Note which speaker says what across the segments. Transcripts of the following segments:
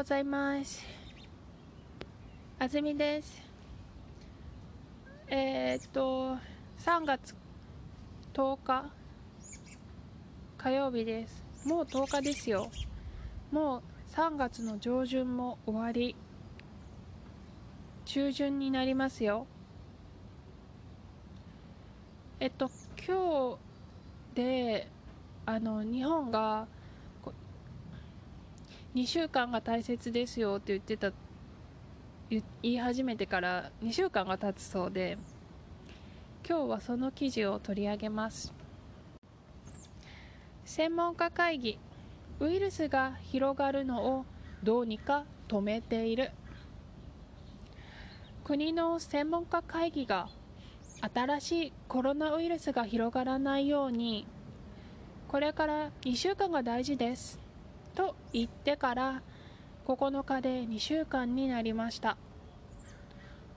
Speaker 1: ございます。あずみです。えー、っと、3月10日火曜日です。もう10日ですよ。もう3月の上旬も終わり、中旬になりますよ。えっと、今日で、あの、日本が、2週間が大切ですよって言ってた言い始めてから2週間が経つそうで今日はその記事を取り上げます。専門家会議ウイルスが広がるのをどうにか止めている。国の専門家会議が新しいコロナウイルスが広がらないようにこれから2週間が大事です。と言ってから9日で2週間になりました。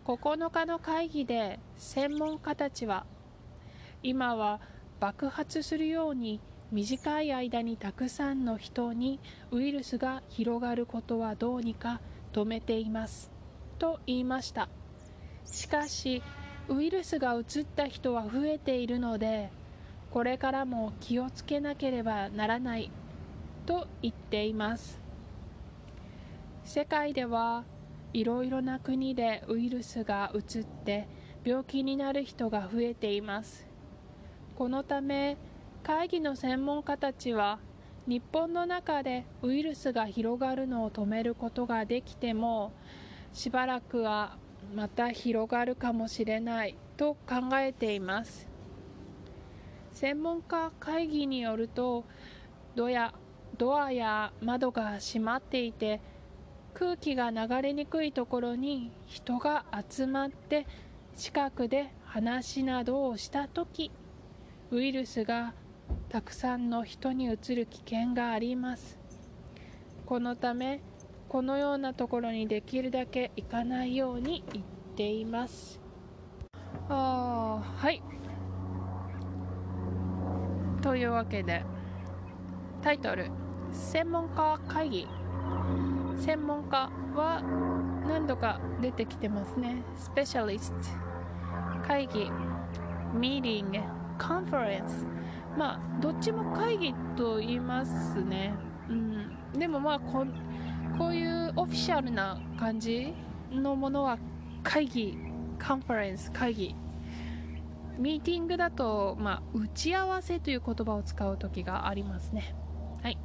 Speaker 1: 9日の会議で専門家たちは今は爆発するように短い間にたくさんの人にウイルスが広がることはどうにか止めていますと言いました。しかしウイルスがうつった人は増えているのでこれからも気をつけなければならない。と言っています。世界ではいろいろな国でウイルスがうつって病気になる人が増えています。このため会議の専門家たちは日本の中でウイルスが広がるのを止めることができてもしばらくはまた広がるかもしれないと考えています。専門家会議によるとドやドアや窓が閉まっていて空気が流れにくいところに人が集まって近くで話などをした時ウイルスがたくさんの人にうつる危険があります。このためこのようなところにできるだけ行かないように言っています。あーはい。というわけでタイトル。専門家会議。専門家は何度か出てきてますね。スペシャリスト会議。ミーティング。カンファレンスまあどっちも会議と言いますね。うん。でもまあここういうオフィシャルな感じのものは会議。カンファレンス会議。ミーティングだと、まあ、打ち合わせという言葉を使う時がありますねはい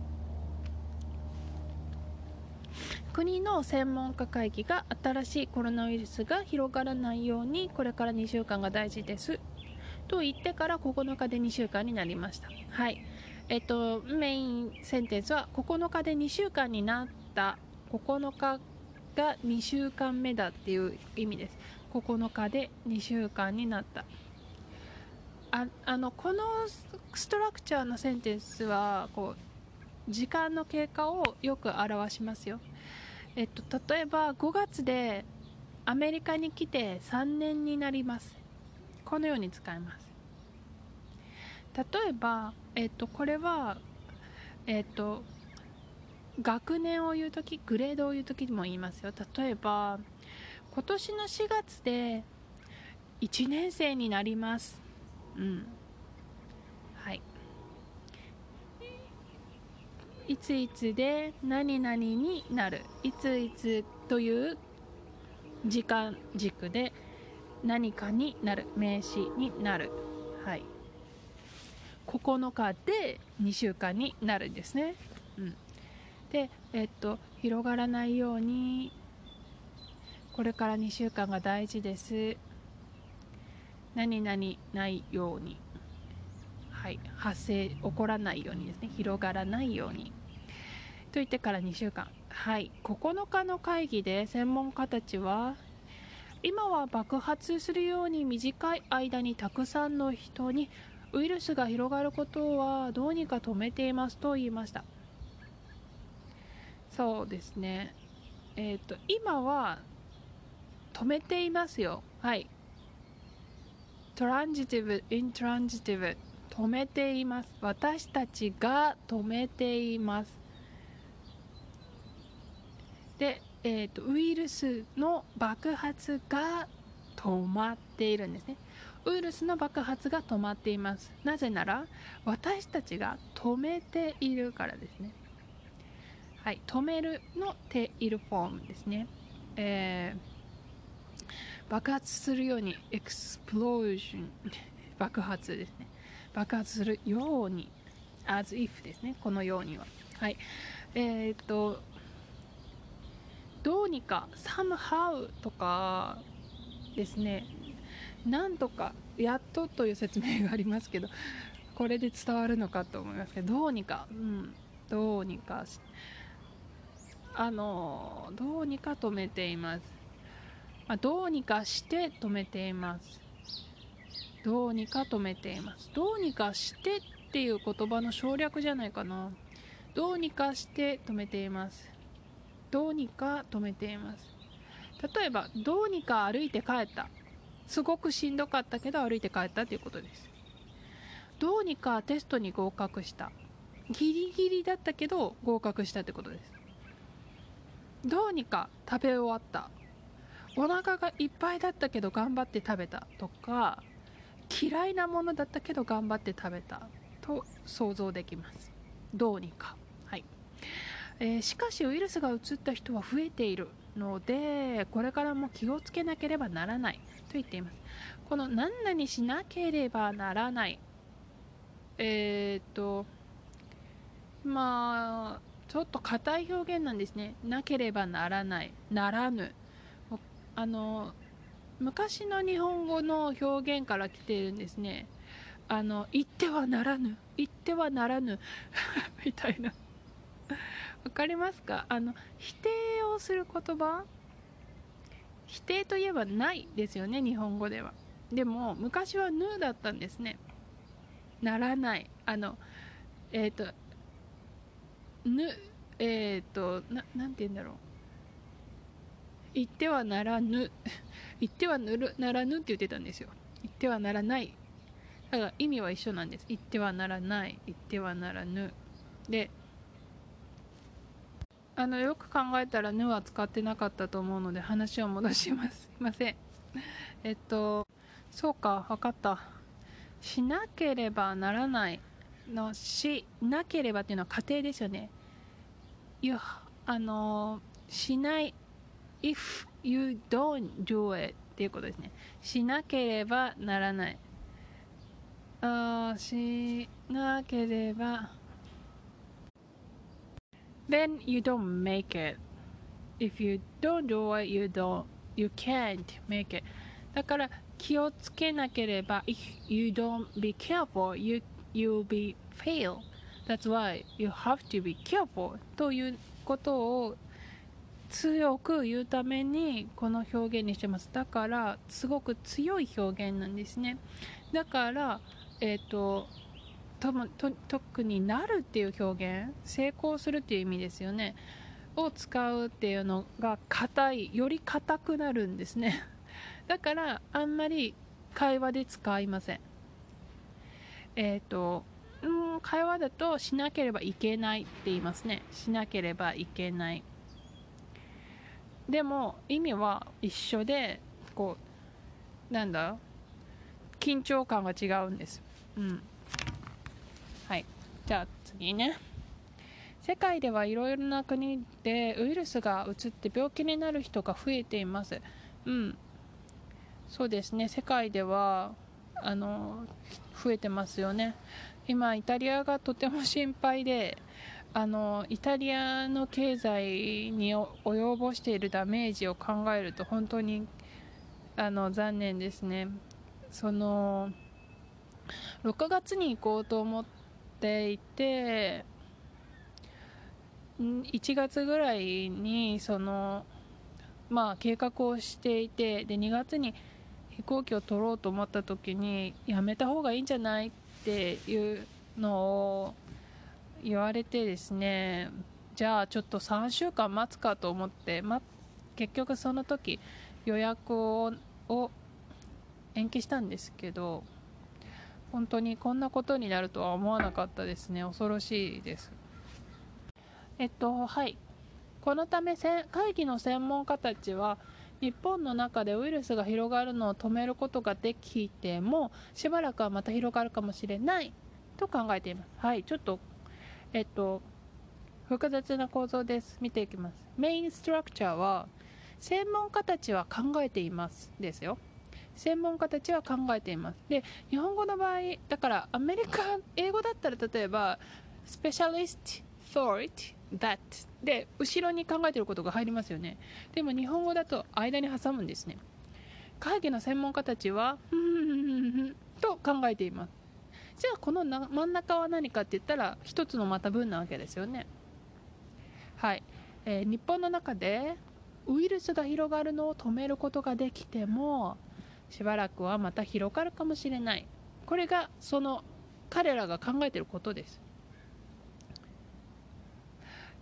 Speaker 1: 国の専門家会議が新しいコロナウイルスが広がらないようにこれから2週間が大事です。と言ってから9日で2週間になりました。はい。えっとメインセンテンスは9日で2週間になった。9日が2週間目だっていう意味です。9日で2週間になった。ああのこのストラクチャーのセンテンスはこう時間の経過をよく表しますよ。えっと、例えば5月でアメリカに来て3年になります。このように使います。例えば、えっと、これは、えっと、学年を言う時グレードを言う時も言いますよ。例えば今年の4月で1年生になります。うんはいいついつで何々になる。いついつという時間軸で何かになる。名詞になる。はい。9日で2週間になるんですね、うん、でえっと広がらないようにこれから2週間が大事です。何々ないように。はい、発生起こらないようにですね。広がらないように。と言ってから2週間。はい。9日の会議で専門家たちは今は爆発するように短い間にたくさんの人にウイルスが広がることはどうにか止めていますと言いました。そうですね。えっ、と今は止めていますよ。はい。トランジティブイントランジティブ止めています。私たちが止めています。で、えーと、ウイルスの爆発が止まっているんですね。ウイルスの爆発が止まっています。なぜなら私たちが止めているからですね。はい止めるのテイルフォームですね、えー、爆発するようにエクスプロージョン爆発ですね。爆発するように as if ですね。このようには。はい。えー、とどうにか somehow とかですねなんとかやっとという説明がありますけどこれで伝わるのかと思いますけどどうにか、うん、どうにかあのどうにか止めています、ま、どうにかして止めています。どうにか止めています。どうにかしてっていう言葉の省略じゃないかな。どうにかして止めています。どうにか止めています。例えばどうにか歩いて帰った。すごくしんどかったけど歩いて帰ったということです。どうにかテストに合格した。ギリギリだったけど合格したってことです。どうにか食べ終わった。お腹がいっぱいだったけど頑張って食べた。とか嫌いなものだったけど頑張って食べた。と想像できます。どうにか。はい。えー、しかしウイルスがうつった人は増えているのでこれからも気をつけなければならないと言っています。この何々しなければならない。えー、っとまあちょっと硬い表現なんですね。なければならない。ならぬ。あの昔の日本語の表現から来ているんですね。あの言ってはならぬ。言ってはならぬ。みたいな。わかりますか？あの否定をする言葉？否定といえばないですよね日本語では。でも昔はぬだったんですね。ならない。あのえっ、ー、とぬえっ、ー、とななんて言うんだろう。言ってはならぬ。言ってはぬるならぬって言ってたんですよ。言ってはならない。だから意味は一緒なんです。言ってはならない。言ってはならぬ。であのよく考えたら「ぬ」は使ってなかったと思うので話を戻します。すいません。えっとそうか分かった。しなければならないのしなければっていうのは過程ですよね。You あのしない if you don't do it っていうことですね。しなければならない。あしなければ then you don't make it. If you don't do it, you don't, you can't make it. だから気をつけなければ if you don't be careful, you, you'll be fail. That's why you have to be careful ということを強く言うためにこの表現にしてます。だからすごく強い表現なんですね。だからえっ、ー、ととと特になるっていう表現成功するっていう意味ですよね。を使うっていうのが硬いより硬くなるんですね。だからあんまり会話で使いません。えっ、ー、とうん会話だとしなければいけないって言いますね。しなければいけない。でも意味は一緒でこうなんだ緊張感が違うんです。うん。はい。じゃあ次ね。世界ではいろいろな国でウイルスがうつって病気になる人が増えています。うん。そうですね。世界ではあの増えてますよね。今イタリアがとても心配であのイタリアの経済に及ぼしているダメージを考えると本当にあの残念ですね。その6月に行こうと思ってていて1月ぐらいにそのまあ計画をしていてで2月に飛行機を取ろうと思った時にやめた方がいいんじゃないっていうのを言われてですねじゃあちょっと3週間待つかと思って、ま、結局その時予約を延期したんですけど本当にこんなことになるとは思わなかったですね。恐ろしいです。えっとはい。このため会議の専門家たちは日本の中でウイルスが広がるのを止めることができてもしばらくはまた広がるかもしれないと考えています。はい。ちょっとえっと複雑な構造です。見ていきます。メインストラクチャーは専門家たちは考えています。ですよ。専門家たちは考えています。で日本語の場合だからアメリカ英語だったら例えばスペシャリスト thought that で後ろに考えてることが入りますよね。でも日本語だと間に挟むんですね。会議の専門家たちはと考えていますじゃあこの真ん中は何かって言ったら一つのまた文なわけですよねはい、えー、日本の中でウイルスが広がるのを止めることができてもしばらくはまた広がるかもしれない。これがその彼らが考えていることです。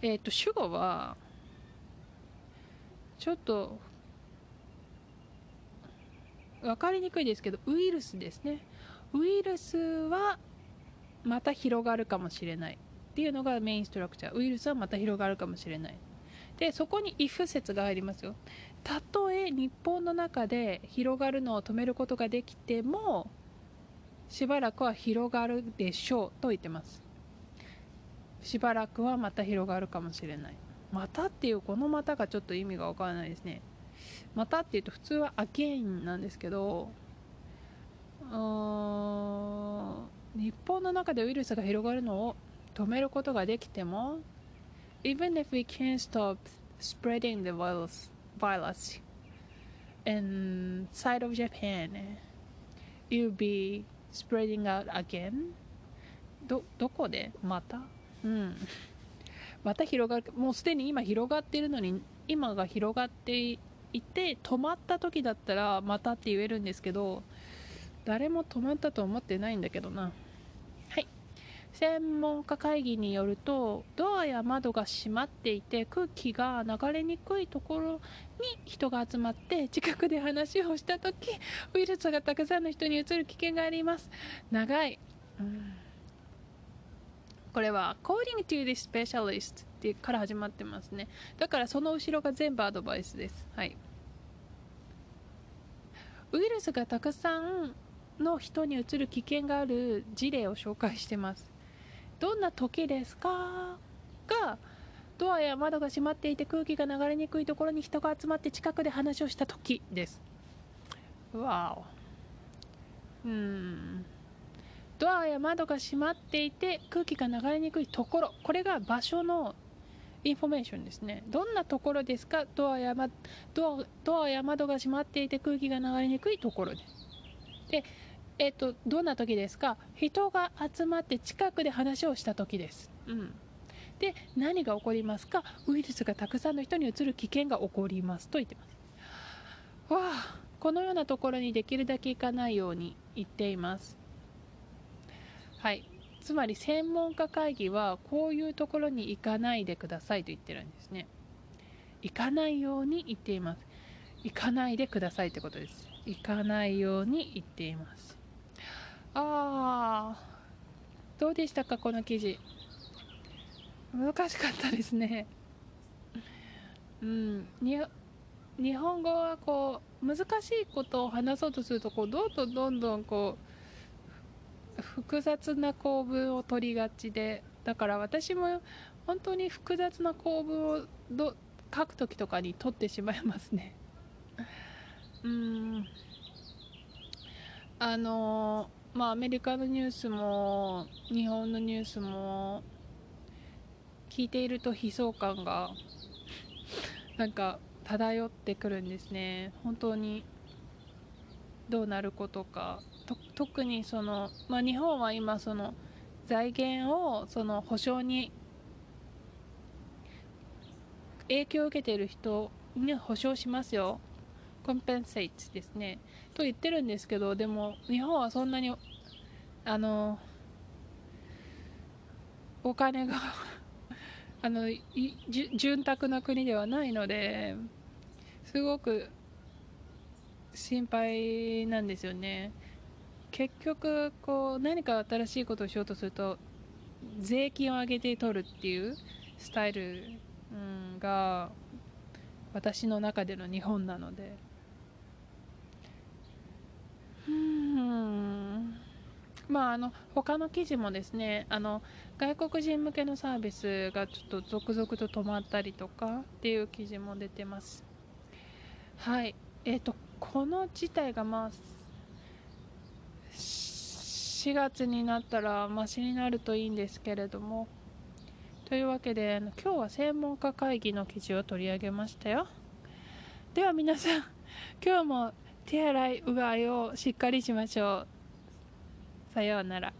Speaker 1: えっ、ー、と主語はちょっと分かりにくいですけどウイルスですね。ウイルスはまた広がるかもしれない。っていうのがメインストラクチャー。ウイルスはまた広がるかもしれない。でそこに if 説が入りますよ。たとえ日本の中で広がるのを止めることができてもしばらくは広がるでしょうと言ってます。しばらくはまた広がるかもしれない。またっていうこのまたがちょっと意味がわからないですね。またっていうと普通は again なんですけどうーん日本の中でウイルスが広がるのを止めることができても even if we can't stop spreading the virus, virus inside of Japan it'll be spreading out again. どどこで?また?うんまた広がる。もうすでに今広がっているのに今が広がっていて止まった時だったらまたって言えるんですけど誰も止まったと思ってないんだけどな。専門家会議によるとドアや窓が閉まっていて空気が流れにくいところに人が集まって近くで話をした時ウイルスがたくさんの人にうつる危険があります。長い、うん。これは According to the specialist ってから始まってますね。だからその後ろが全部アドバイスです。はい。ウイルスがたくさんの人にうつる危険がある事例を紹介してます。どんな時ですか？がドアや窓が閉まっていて空気が流れにくいところに人が集まって近くで話をした時です。わおうん。ドアや窓が閉まっていて空気が流れにくいところ。これが場所のインフォメーションですね。どんなところですか？ドアや,、ま、ドアドアや窓が閉まっていて空気が流れにくいところで。すでえっ、とどんな時ですか？人が集まって近くで話をした時です、うん、で何が起こりますか？ウイルスがたくさんの人にうつる危険が起こりますと言ってます。わあこのようなところにできるだけ行かないように言っています。はい。つまり専門家会議はこういうところに行かないでくださいと言ってるんですね。行かないように言っています。行かないでくださいってことです。行かないように言っていますああどうでしたかこの記事。難しかったですね。うん。日本語はこう難しいことを話そうとするとこうどんどんどんどんこう複雑な構文を取りがちでだから私も本当に複雑な構文をど書く時とかに取ってしまいますね。うん。あのまあアメリカのニュースも日本のニュースも聞いていると悲壮感が なんか漂ってくるんですね。本当にどうなることか。特にその、まあ、日本は今その財源をその保証に影響を受けている人に保証しますよ。コンペンセイツですね。と言ってるんですけどでも日本はそんなにあのお金が あの潤沢な国ではないのですごく心配なんですよね。結局こう何か新しいことをしようとすると税金を上げて取るっていうスタイルうん、が私の中での日本なので。うん。まああの他の記事もですねあの外国人向けのサービスがちょっと続々と止まったりとかっていう記事も出てます。はい。えっ、ー、とこの事態がまあ4月になったらマシになるといいんですけれども。というわけで今日は専門家会議の記事を取り上げましたよ。では皆さん今日も手洗いうがいをしっかりしましょう。さようなら。